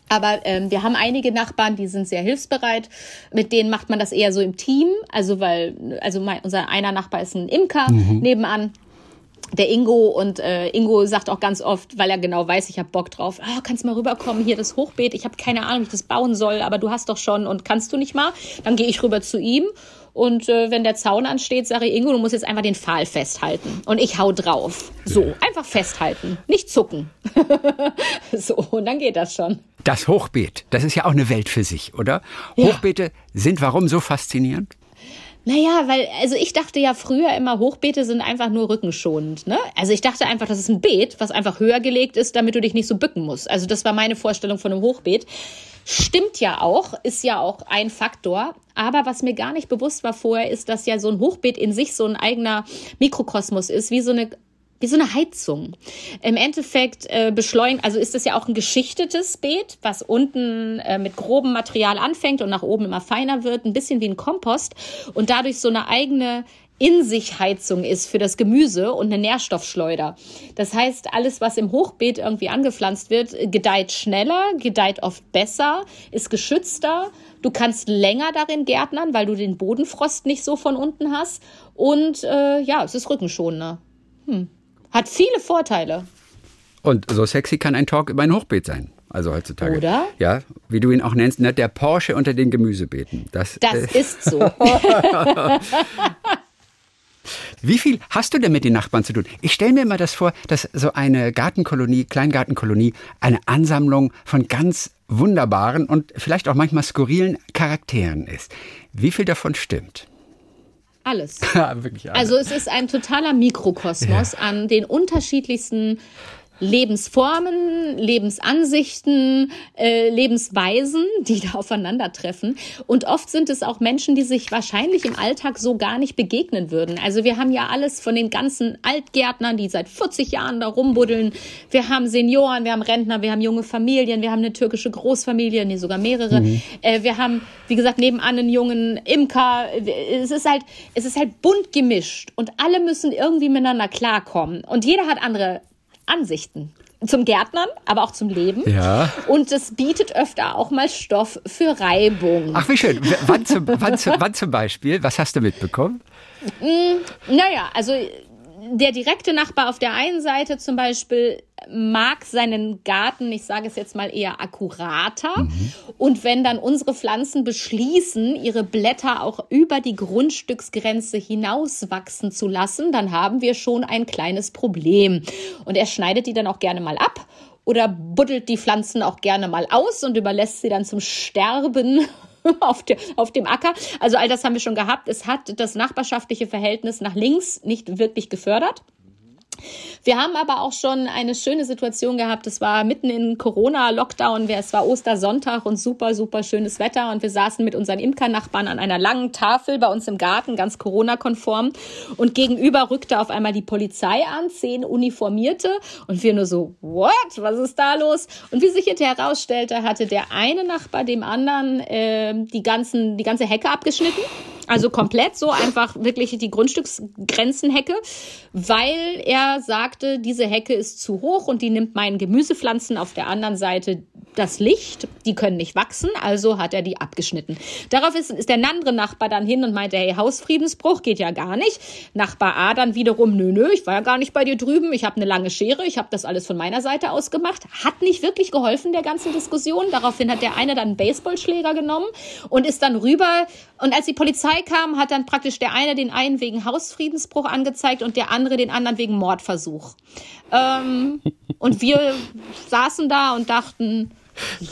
Aber ähm, wir haben einige Nachbarn, die sind sehr hilfsbereit. Mit denen macht man das eher so im Team. Also weil, also mein, unser einer Nachbar ist ein Imker mhm. nebenan. Der Ingo und äh, Ingo sagt auch ganz oft, weil er genau weiß, ich habe Bock drauf, oh, kannst mal rüberkommen, hier das Hochbeet, ich habe keine Ahnung, wie ich das bauen soll, aber du hast doch schon und kannst du nicht mal? Dann gehe ich rüber zu ihm und äh, wenn der Zaun ansteht, sage ich, Ingo, du musst jetzt einfach den Pfahl festhalten und ich hau drauf. So, einfach festhalten, nicht zucken. so, und dann geht das schon. Das Hochbeet, das ist ja auch eine Welt für sich, oder? Ja. Hochbeete sind warum so faszinierend? Naja, weil, also ich dachte ja früher immer, Hochbeete sind einfach nur rückenschonend. Ne? Also ich dachte einfach, das ist ein Beet, was einfach höher gelegt ist, damit du dich nicht so bücken musst. Also das war meine Vorstellung von einem Hochbeet. Stimmt ja auch, ist ja auch ein Faktor. Aber was mir gar nicht bewusst war vorher, ist, dass ja so ein Hochbeet in sich so ein eigener Mikrokosmos ist, wie so eine wie so eine Heizung. Im Endeffekt äh, beschleunigt, also ist das ja auch ein geschichtetes Beet, was unten äh, mit grobem Material anfängt und nach oben immer feiner wird, ein bisschen wie ein Kompost und dadurch so eine eigene in sich Heizung ist für das Gemüse und eine Nährstoffschleuder. Das heißt, alles, was im Hochbeet irgendwie angepflanzt wird, gedeiht schneller, gedeiht oft besser, ist geschützter. Du kannst länger darin gärtnern, weil du den Bodenfrost nicht so von unten hast. Und äh, ja, es ist rückenschonender. Hm. Hat viele Vorteile. Und so sexy kann ein Talk über ein Hochbeet sein. Also heutzutage. Oder? Ja, wie du ihn auch nennst, ne? der Porsche unter den Gemüsebeeten. Das, das äh, ist so. Wie viel hast du denn mit den Nachbarn zu tun? Ich stelle mir immer das vor, dass so eine Gartenkolonie, Kleingartenkolonie, eine Ansammlung von ganz wunderbaren und vielleicht auch manchmal skurrilen Charakteren ist. Wie viel davon stimmt? Alles. Ja, wirklich alles. Also es ist ein totaler Mikrokosmos ja. an den unterschiedlichsten Lebensformen, Lebensansichten, äh, Lebensweisen, die da aufeinandertreffen. Und oft sind es auch Menschen, die sich wahrscheinlich im Alltag so gar nicht begegnen würden. Also wir haben ja alles von den ganzen Altgärtnern, die seit 40 Jahren da rumbuddeln. Wir haben Senioren, wir haben Rentner, wir haben junge Familien, wir haben eine türkische Großfamilie, nee, sogar mehrere. Mhm. Äh, wir haben, wie gesagt, nebenan einen jungen Imker. Es ist halt, es ist halt bunt gemischt und alle müssen irgendwie miteinander klarkommen. Und jeder hat andere Ansichten zum Gärtnern, aber auch zum Leben. Ja. Und es bietet öfter auch mal Stoff für Reibung. Ach, wie schön. Wann zum, wann, wann zum Beispiel? Was hast du mitbekommen? Mm, naja, also der direkte Nachbar auf der einen Seite zum Beispiel mag seinen Garten, ich sage es jetzt mal eher akkurater. Mhm. Und wenn dann unsere Pflanzen beschließen, ihre Blätter auch über die Grundstücksgrenze hinaus wachsen zu lassen, dann haben wir schon ein kleines Problem. Und er schneidet die dann auch gerne mal ab oder buddelt die Pflanzen auch gerne mal aus und überlässt sie dann zum Sterben auf, der, auf dem Acker. Also all das haben wir schon gehabt. Es hat das nachbarschaftliche Verhältnis nach links nicht wirklich gefördert. Wir haben aber auch schon eine schöne Situation gehabt. Es war mitten in Corona-Lockdown. Es war Ostersonntag und super, super schönes Wetter. Und wir saßen mit unseren Imkernachbarn an einer langen Tafel bei uns im Garten, ganz Corona-konform. Und gegenüber rückte auf einmal die Polizei an, zehn Uniformierte. Und wir nur so, what? Was ist da los? Und wie sich hinterher herausstellte, hatte der eine Nachbar dem anderen äh, die, ganzen, die ganze Hecke abgeschnitten. Also komplett so einfach wirklich die Grundstücksgrenzenhecke, weil er sagte, diese Hecke ist zu hoch und die nimmt meinen Gemüsepflanzen auf der anderen Seite das Licht, die können nicht wachsen, also hat er die abgeschnitten. Darauf ist, ist der andere Nachbar dann hin und meinte, hey, Hausfriedensbruch geht ja gar nicht. Nachbar A dann wiederum, nö, nö, ich war ja gar nicht bei dir drüben, ich habe eine lange Schere, ich habe das alles von meiner Seite aus gemacht. Hat nicht wirklich geholfen der ganzen Diskussion. Daraufhin hat der eine dann einen Baseballschläger genommen und ist dann rüber. Und als die Polizei kam, hat dann praktisch der eine den einen wegen Hausfriedensbruch angezeigt und der andere den anderen wegen Mordversuch. Ähm, und wir saßen da und dachten,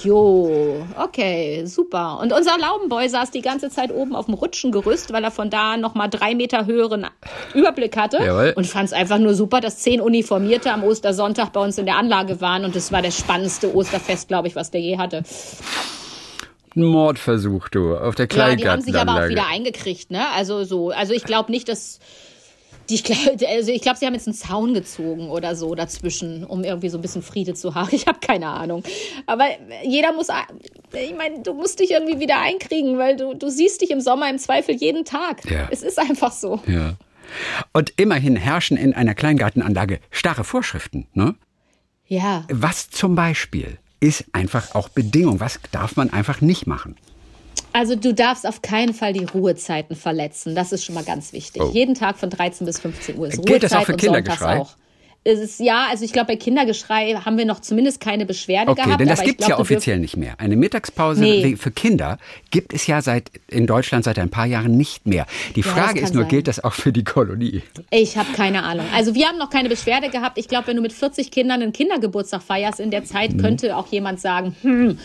Jo, okay, super. Und unser Laubenboy saß die ganze Zeit oben auf dem Rutschengerüst, weil er von da nochmal drei Meter höheren Überblick hatte. Jawohl. Und fand es einfach nur super, dass zehn Uniformierte am Ostersonntag bei uns in der Anlage waren. Und es war das spannendste Osterfest, glaube ich, was der je hatte. Ein Mordversuch, du, auf der Kleingartenanlage. Ja, die haben sich aber auch wieder eingekriegt, ne? Also so, also ich glaube nicht, dass die, also ich glaube, sie haben jetzt einen Zaun gezogen oder so dazwischen, um irgendwie so ein bisschen Friede zu haben. Ich habe keine Ahnung. Aber jeder muss, ich meine, du musst dich irgendwie wieder einkriegen, weil du, du siehst dich im Sommer im Zweifel jeden Tag. Ja. Es ist einfach so. Ja. Und immerhin herrschen in einer Kleingartenanlage starre Vorschriften, ne? Ja. Was zum Beispiel ist einfach auch Bedingung? Was darf man einfach nicht machen? Also du darfst auf keinen Fall die Ruhezeiten verletzen. Das ist schon mal ganz wichtig. Oh. Jeden Tag von 13 bis 15 Uhr ist Gilt Ruhezeit das auch für Kindergeschrei? auch. Es ist, ja, also ich glaube, bei Kindergeschrei haben wir noch zumindest keine Beschwerde okay, gehabt. Denn das gibt es ja offiziell nicht mehr. Eine Mittagspause nee. für Kinder gibt es ja seit in Deutschland seit ein paar Jahren nicht mehr. Die ja, Frage ist nur, sein. gilt das auch für die Kolonie? Ich habe keine Ahnung. Also wir haben noch keine Beschwerde gehabt. Ich glaube, wenn du mit 40 Kindern einen Kindergeburtstag feierst in der Zeit, mhm. könnte auch jemand sagen, hm,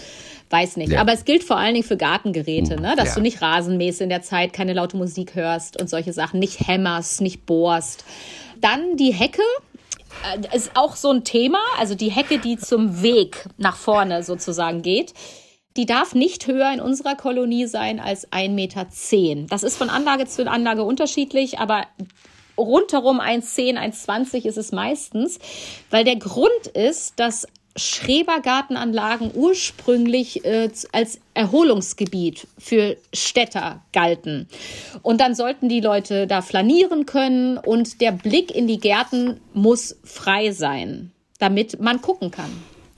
weiß nicht. Ja. Aber es gilt vor allen Dingen für Gartengeräte, mhm. ne? dass ja. du nicht Rasenmäßig in der Zeit, keine laute Musik hörst und solche Sachen, nicht hämmerst, nicht bohrst. Dann die Hecke, ist auch so ein Thema, also die Hecke, die zum Weg nach vorne sozusagen geht. Die darf nicht höher in unserer Kolonie sein als 1,10 Meter. Das ist von Anlage zu Anlage unterschiedlich, aber rundherum 1,10, 1,20 ist es meistens, weil der Grund ist, dass Schrebergartenanlagen ursprünglich äh, als Erholungsgebiet für Städter galten. Und dann sollten die Leute da flanieren können und der Blick in die Gärten muss frei sein, damit man gucken kann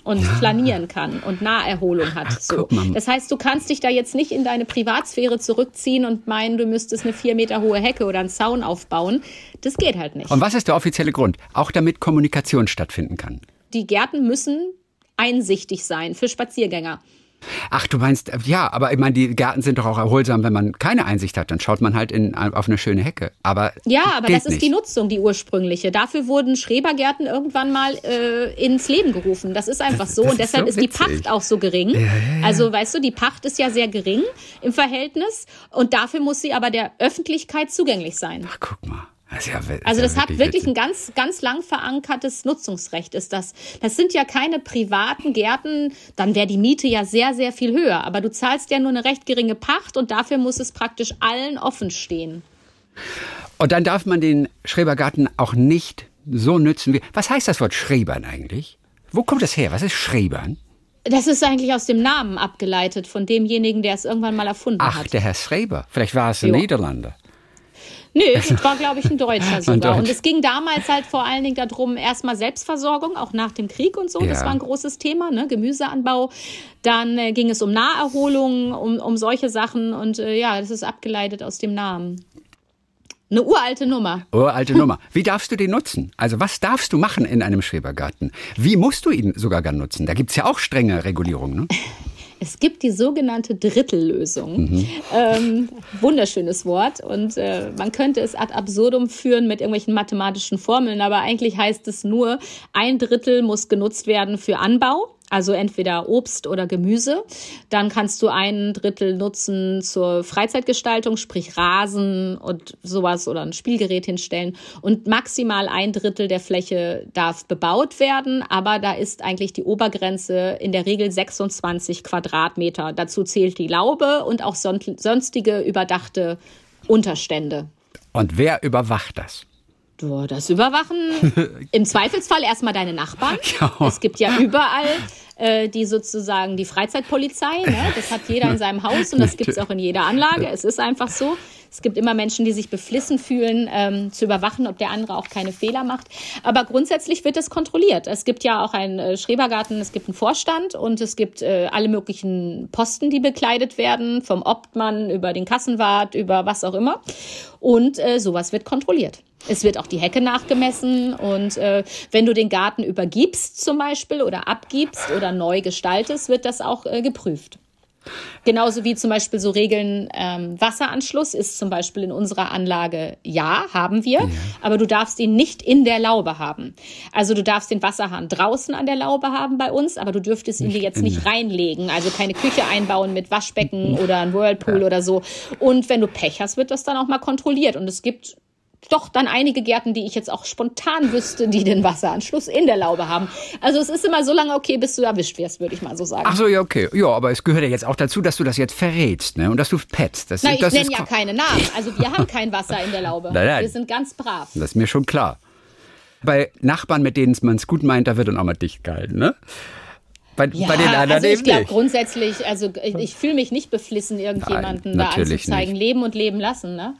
und ja. flanieren kann und Naherholung hat. Ach, so. Das heißt, du kannst dich da jetzt nicht in deine Privatsphäre zurückziehen und meinen, du müsstest eine vier Meter hohe Hecke oder einen Zaun aufbauen. Das geht halt nicht. Und was ist der offizielle Grund? Auch damit Kommunikation stattfinden kann die Gärten müssen einsichtig sein für Spaziergänger. Ach, du meinst, ja, aber ich meine, die Gärten sind doch auch erholsam, wenn man keine Einsicht hat. Dann schaut man halt in, auf eine schöne Hecke. Aber ja, aber das ist nicht. die Nutzung, die ursprüngliche. Dafür wurden Schrebergärten irgendwann mal äh, ins Leben gerufen. Das ist einfach das, so. Und deshalb ist, so ist, die Pacht auch so gering. Ja, ja, ja. Also, weißt du, die Pacht ist ja sehr gering im Verhältnis. Und dafür muss sie aber der Öffentlichkeit zugänglich sein. Ach, guck mal. Das ja, das also das ja hat wirklich ein ganz, ganz lang verankertes Nutzungsrecht ist das. Das sind ja keine privaten Gärten, dann wäre die Miete ja sehr, sehr viel höher. Aber du zahlst ja nur eine recht geringe Pacht und dafür muss es praktisch allen offen stehen. Und dann darf man den Schrebergarten auch nicht so nützen wie. Was heißt das Wort Schrebern eigentlich? Wo kommt das her? Was ist Schrebern? Das ist eigentlich aus dem Namen abgeleitet von demjenigen, der es irgendwann mal erfunden Ach, hat. Ach, der Herr Schreber. Vielleicht war es ein jo. Niederlander. Nö, das war, glaube ich, ein Deutscher sogar. Und es ging damals halt vor allen Dingen darum, erstmal Selbstversorgung, auch nach dem Krieg und so. Ja. Das war ein großes Thema, ne? Gemüseanbau. Dann äh, ging es um Naherholung, um, um solche Sachen. Und äh, ja, das ist abgeleitet aus dem Namen. Eine uralte Nummer. Uralte Nummer. Wie darfst du den nutzen? Also was darfst du machen in einem Schrebergarten? Wie musst du ihn sogar gar nutzen? Da gibt es ja auch strenge Regulierungen. Ne? Es gibt die sogenannte Drittellösung. Mhm. Ähm, wunderschönes Wort. Und äh, man könnte es ad absurdum führen mit irgendwelchen mathematischen Formeln, aber eigentlich heißt es nur, ein Drittel muss genutzt werden für Anbau also entweder Obst oder Gemüse. Dann kannst du ein Drittel nutzen zur Freizeitgestaltung, sprich Rasen und sowas oder ein Spielgerät hinstellen. Und maximal ein Drittel der Fläche darf bebaut werden, aber da ist eigentlich die Obergrenze in der Regel 26 Quadratmeter. Dazu zählt die Laube und auch sonstige überdachte Unterstände. Und wer überwacht das? Das Überwachen im Zweifelsfall erstmal deine Nachbarn. Ja. Es gibt ja überall äh, die sozusagen die Freizeitpolizei. Ne? Das hat jeder in seinem Haus und das gibt es auch in jeder Anlage. Es ist einfach so. Es gibt immer Menschen, die sich beflissen fühlen, ähm, zu überwachen, ob der andere auch keine Fehler macht. Aber grundsätzlich wird das kontrolliert. Es gibt ja auch einen äh, Schrebergarten, es gibt einen Vorstand und es gibt äh, alle möglichen Posten, die bekleidet werden, vom Obtmann über den Kassenwart, über was auch immer. Und äh, sowas wird kontrolliert. Es wird auch die Hecke nachgemessen und äh, wenn du den Garten übergibst zum Beispiel oder abgibst oder neu gestaltest, wird das auch äh, geprüft. Genauso wie zum Beispiel so Regeln, ähm, Wasseranschluss ist zum Beispiel in unserer Anlage ja, haben wir, ja. aber du darfst ihn nicht in der Laube haben. Also du darfst den Wasserhahn draußen an der Laube haben bei uns, aber du dürftest ihn dir jetzt nicht reinlegen. Also keine Küche einbauen mit Waschbecken oder ein Whirlpool ja. oder so. Und wenn du Pech hast, wird das dann auch mal kontrolliert. Und es gibt doch dann einige Gärten, die ich jetzt auch spontan wüsste, die den Wasseranschluss in der Laube haben. Also es ist immer so lange okay, bis du erwischt wirst, würde ich mal so sagen. Ach so, ja, okay. Ja, aber es gehört ja jetzt auch dazu, dass du das jetzt verrätst, ne? Und dass du petzt. Das, nein, das ich nenne ja keine Namen. Also wir haben kein Wasser in der Laube. Nein, nein. Wir sind ganz brav. Das ist mir schon klar. Bei Nachbarn, mit denen man es gut meint, da wird dann auch mal dicht gehalten, ne? Bei, ja, bei den anderen also ich glaube grundsätzlich, also ich, ich fühle mich nicht beflissen, irgendjemanden Nein, da anzuzeigen. Nicht. Leben und leben lassen, ne?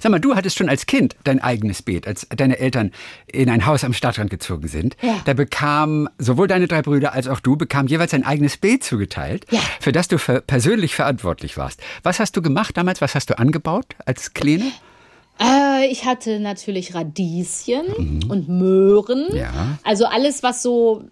Sag mal, du hattest schon als Kind dein eigenes Beet, als deine Eltern in ein Haus am Stadtrand gezogen sind. Ja. Da bekamen sowohl deine drei Brüder als auch du bekamen jeweils ein eigenes Beet zugeteilt, ja. für das du persönlich verantwortlich warst. Was hast du gemacht damals? Was hast du angebaut als Kleine? Äh, ich hatte natürlich Radieschen mhm. und Möhren. Ja. Also alles, was so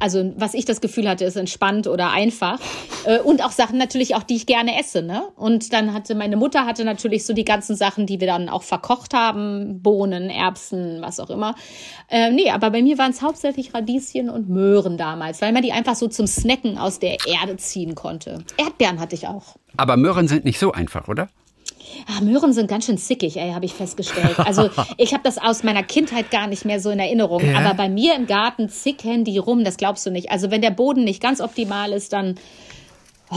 also was ich das Gefühl hatte, ist entspannt oder einfach. Äh, und auch Sachen natürlich auch, die ich gerne esse. Ne? Und dann hatte meine Mutter hatte natürlich so die ganzen Sachen, die wir dann auch verkocht haben, Bohnen, Erbsen, was auch immer. Äh, nee, aber bei mir waren es hauptsächlich Radieschen und Möhren damals, weil man die einfach so zum Snacken aus der Erde ziehen konnte. Erdbeeren hatte ich auch. Aber Möhren sind nicht so einfach, oder? Ah, Möhren sind ganz schön zickig, ey, habe ich festgestellt. Also ich habe das aus meiner Kindheit gar nicht mehr so in Erinnerung. Ja. Aber bei mir im Garten zicken die rum, das glaubst du nicht. Also wenn der Boden nicht ganz optimal ist, dann Oh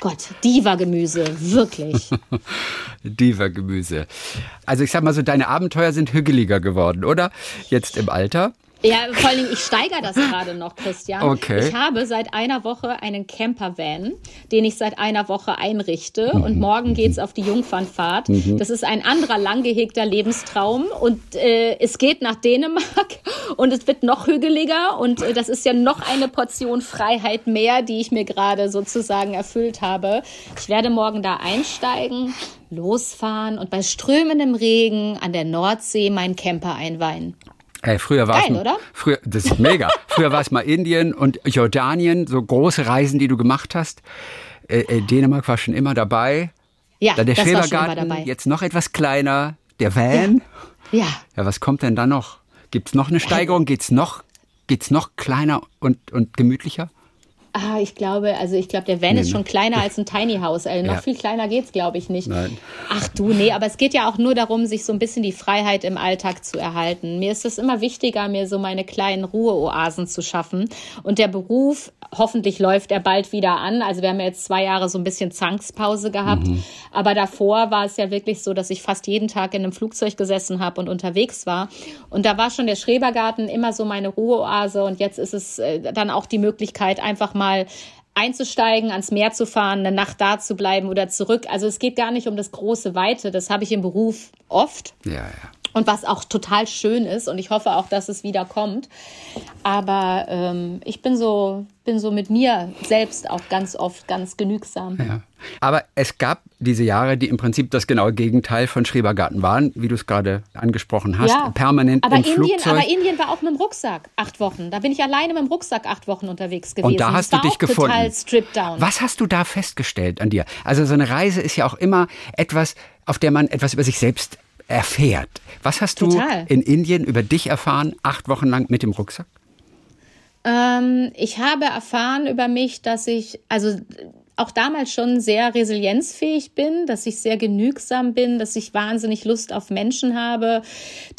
Gott, Diva-Gemüse, wirklich. Diva-Gemüse. Also ich sag mal so, deine Abenteuer sind hügeliger geworden, oder? Jetzt im Alter? Ja, vor Dingen, ich steigere das gerade noch, Christian. Okay. Ich habe seit einer Woche einen Campervan, den ich seit einer Woche einrichte. Mhm. Und morgen geht's auf die Jungfernfahrt. Mhm. Das ist ein anderer lang gehegter Lebenstraum. Und äh, es geht nach Dänemark und es wird noch hügeliger. Und äh, das ist ja noch eine Portion Freiheit mehr, die ich mir gerade sozusagen erfüllt habe. Ich werde morgen da einsteigen losfahren und bei strömendem Regen an der Nordsee meinen Camper einweihen. Ey, früher war es oder? Früher, das ist mega. früher war es mal Indien und Jordanien, so große Reisen, die du gemacht hast. Äh, äh, Dänemark war schon immer dabei. Ja, Dann der Schrebergarten, jetzt noch etwas kleiner, der Van. Ja. ja. Ja, was kommt denn da noch? Gibt es noch eine Steigerung? Geht's noch, geht's noch kleiner und, und gemütlicher? Ah, ich glaube, also ich glaube, der Van nee, ist schon ne? kleiner als ein Tiny House. Also noch ja. viel kleiner geht's, glaube ich, nicht. Nein. Ach du, nee, aber es geht ja auch nur darum, sich so ein bisschen die Freiheit im Alltag zu erhalten. Mir ist es immer wichtiger, mir so meine kleinen Ruheoasen zu schaffen. Und der Beruf, hoffentlich läuft er bald wieder an. Also wir haben ja jetzt zwei Jahre so ein bisschen Zankspause gehabt. Mhm. Aber davor war es ja wirklich so, dass ich fast jeden Tag in einem Flugzeug gesessen habe und unterwegs war. Und da war schon der Schrebergarten immer so meine Ruheoase. Und jetzt ist es äh, dann auch die Möglichkeit, einfach mal mal einzusteigen, ans Meer zu fahren, eine Nacht da zu bleiben oder zurück. Also es geht gar nicht um das große Weite. Das habe ich im Beruf oft. Ja, ja. Und was auch total schön ist. Und ich hoffe auch, dass es wieder kommt. Aber ähm, ich bin so, bin so mit mir selbst auch ganz oft ganz genügsam. Ja. Aber es gab diese Jahre, die im Prinzip das genaue Gegenteil von Schrebergarten waren, wie du es gerade angesprochen hast. Ja. Permanent aber im Indien, Flugzeug. Aber Indien war auch mit dem Rucksack acht Wochen. Da bin ich alleine mit dem Rucksack acht Wochen unterwegs gewesen. Und da hast du dich gefunden. Was hast du da festgestellt an dir? Also so eine Reise ist ja auch immer etwas, auf der man etwas über sich selbst erfährt. Was hast Total. du in Indien über dich erfahren, acht Wochen lang mit dem Rucksack? Ähm, ich habe erfahren über mich, dass ich, also auch damals schon sehr resilienzfähig bin, dass ich sehr genügsam bin, dass ich wahnsinnig Lust auf Menschen habe.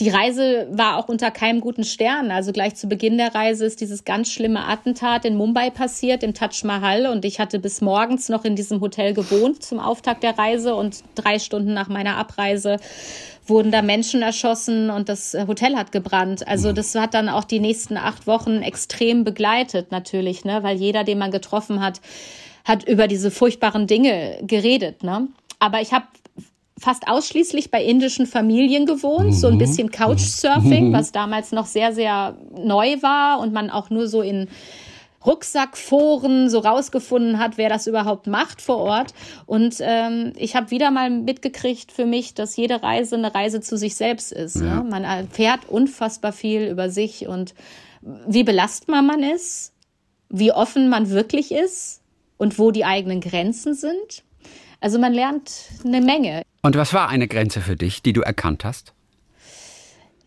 Die Reise war auch unter keinem guten Stern. Also gleich zu Beginn der Reise ist dieses ganz schlimme Attentat in Mumbai passiert, im Taj Mahal. Und ich hatte bis morgens noch in diesem Hotel gewohnt zum Auftakt der Reise. Und drei Stunden nach meiner Abreise wurden da Menschen erschossen und das Hotel hat gebrannt. Also mhm. das hat dann auch die nächsten acht Wochen extrem begleitet natürlich, ne? weil jeder, den man getroffen hat, hat über diese furchtbaren Dinge geredet. Ne? Aber ich habe fast ausschließlich bei indischen Familien gewohnt, mhm. so ein mhm. bisschen Couchsurfing, mhm. was damals noch sehr, sehr neu war und man auch nur so in Rucksackforen so rausgefunden hat, wer das überhaupt macht vor Ort. Und ähm, ich habe wieder mal mitgekriegt für mich, dass jede Reise eine Reise zu sich selbst ist. Ja. Ne? Man erfährt unfassbar viel über sich und wie belastbar man ist, wie offen man wirklich ist und wo die eigenen Grenzen sind. Also man lernt eine Menge. Und was war eine Grenze für dich, die du erkannt hast?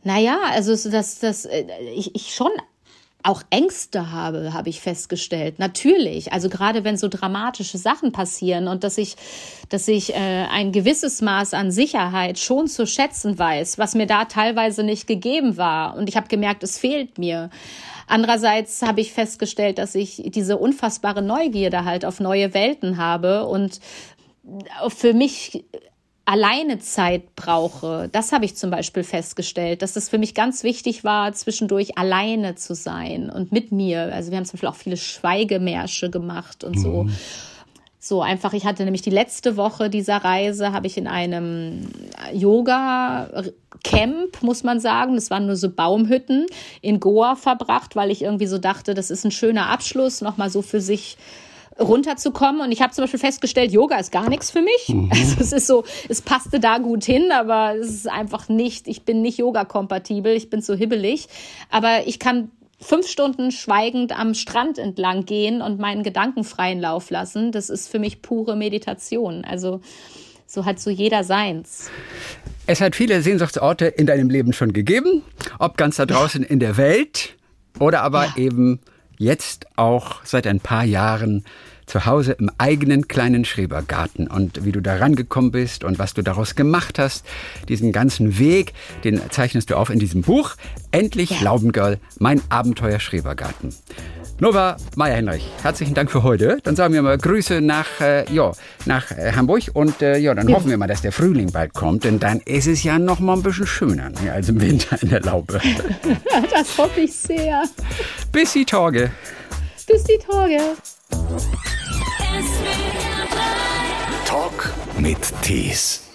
Naja, also das, das, äh, ich, ich schon auch Ängste habe, habe ich festgestellt. Natürlich. Also gerade wenn so dramatische Sachen passieren und dass ich, dass ich äh, ein gewisses Maß an Sicherheit schon zu schätzen weiß, was mir da teilweise nicht gegeben war. Und ich habe gemerkt, es fehlt mir. Andererseits habe ich festgestellt, dass ich diese unfassbare Neugierde halt auf neue Welten habe und für mich alleine Zeit brauche. Das habe ich zum Beispiel festgestellt, dass es für mich ganz wichtig war, zwischendurch alleine zu sein und mit mir. Also wir haben zum Beispiel auch viele Schweigemärsche gemacht und so. Mhm So einfach, ich hatte nämlich die letzte Woche dieser Reise, habe ich in einem Yoga-Camp, muss man sagen, das waren nur so Baumhütten in Goa verbracht, weil ich irgendwie so dachte, das ist ein schöner Abschluss, nochmal so für sich runterzukommen. Und ich habe zum Beispiel festgestellt, Yoga ist gar nichts für mich. Mhm. Also es ist so, es passte da gut hin, aber es ist einfach nicht, ich bin nicht Yoga-kompatibel, ich bin so hibbelig. Aber ich kann fünf Stunden schweigend am Strand entlang gehen und meinen Gedanken freien Lauf lassen. Das ist für mich pure Meditation. Also so hat so jeder seins. Es hat viele Sehnsuchtsorte in deinem Leben schon gegeben, ob ganz da draußen in der Welt oder aber ja. eben jetzt auch seit ein paar Jahren zu Hause im eigenen kleinen Schrebergarten. Und wie du da rangekommen bist und was du daraus gemacht hast, diesen ganzen Weg, den zeichnest du auf in diesem Buch. Endlich ja. Laubengirl, mein Abenteuer Schrebergarten. Nova Meyer-Henrich, herzlichen Dank für heute. Dann sagen wir mal Grüße nach, äh, ja, nach äh, Hamburg und äh, ja, dann ja. hoffen wir mal, dass der Frühling bald kommt, denn dann ist es ja noch mal ein bisschen schöner ne, als im Winter in der Laube. das hoffe ich sehr. Bis die Tage. Bis die Tage. Talk mit Tees.